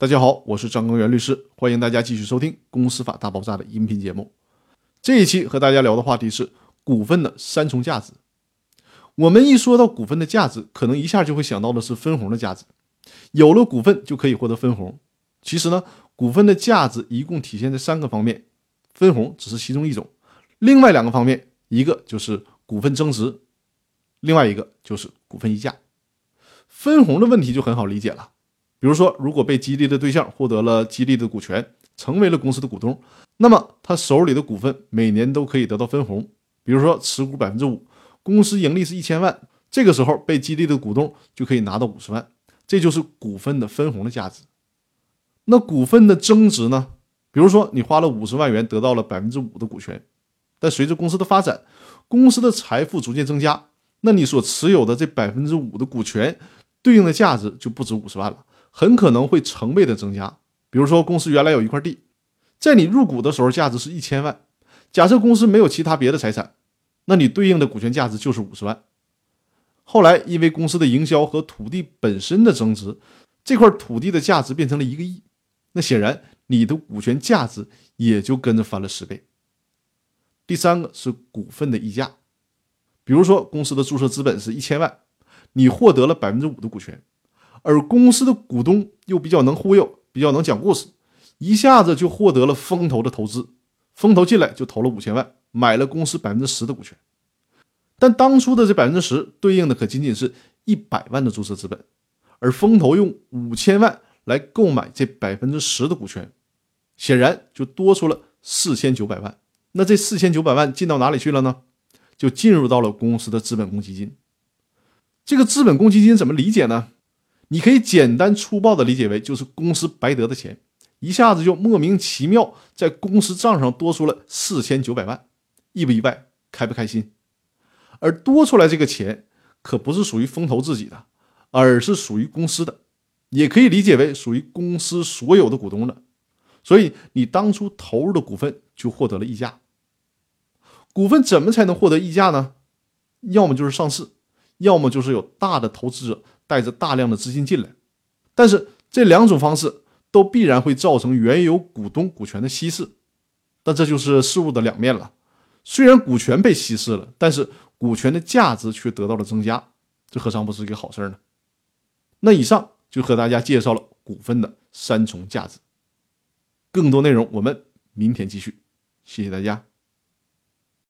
大家好，我是张根源律师，欢迎大家继续收听《公司法大爆炸》的音频节目。这一期和大家聊的话题是股份的三重价值。我们一说到股份的价值，可能一下就会想到的是分红的价值，有了股份就可以获得分红。其实呢，股份的价值一共体现在三个方面，分红只是其中一种。另外两个方面，一个就是股份增值，另外一个就是股份溢价。分红的问题就很好理解了。比如说，如果被激励的对象获得了激励的股权，成为了公司的股东，那么他手里的股份每年都可以得到分红。比如说，持股百分之五，公司盈利是一千万，这个时候被激励的股东就可以拿到五十万，这就是股份的分红的价值。那股份的增值呢？比如说，你花了五十万元得到了百分之五的股权，但随着公司的发展，公司的财富逐渐增加，那你所持有的这百分之五的股权对应的价值就不止五十万了。很可能会成倍的增加。比如说，公司原来有一块地，在你入股的时候价值是一千万。假设公司没有其他别的财产，那你对应的股权价值就是五十万。后来因为公司的营销和土地本身的增值，这块土地的价值变成了一个亿，那显然你的股权价值也就跟着翻了十倍。第三个是股份的溢价，比如说公司的注册资本是一千万，你获得了百分之五的股权。而公司的股东又比较能忽悠，比较能讲故事，一下子就获得了风投的投资。风投进来就投了五千万，买了公司百分之十的股权。但当初的这百分之十对应的可仅仅是一百万的注册资本，而风投用五千万来购买这百分之十的股权，显然就多出了四千九百万。那这四千九百万进到哪里去了呢？就进入到了公司的资本公积金。这个资本公积金怎么理解呢？你可以简单粗暴的理解为，就是公司白得的钱，一下子就莫名其妙在公司账上多出了四千九百万，意不意外？开不开心？而多出来这个钱可不是属于风投自己的，而是属于公司的，也可以理解为属于公司所有的股东的。所以你当初投入的股份就获得了溢价。股份怎么才能获得溢价呢？要么就是上市，要么就是有大的投资者。带着大量的资金进来，但是这两种方式都必然会造成原有股东股权的稀释，但这就是事物的两面了。虽然股权被稀释了，但是股权的价值却得到了增加，这何尝不是一个好事呢？那以上就和大家介绍了股份的三重价值，更多内容我们明天继续，谢谢大家。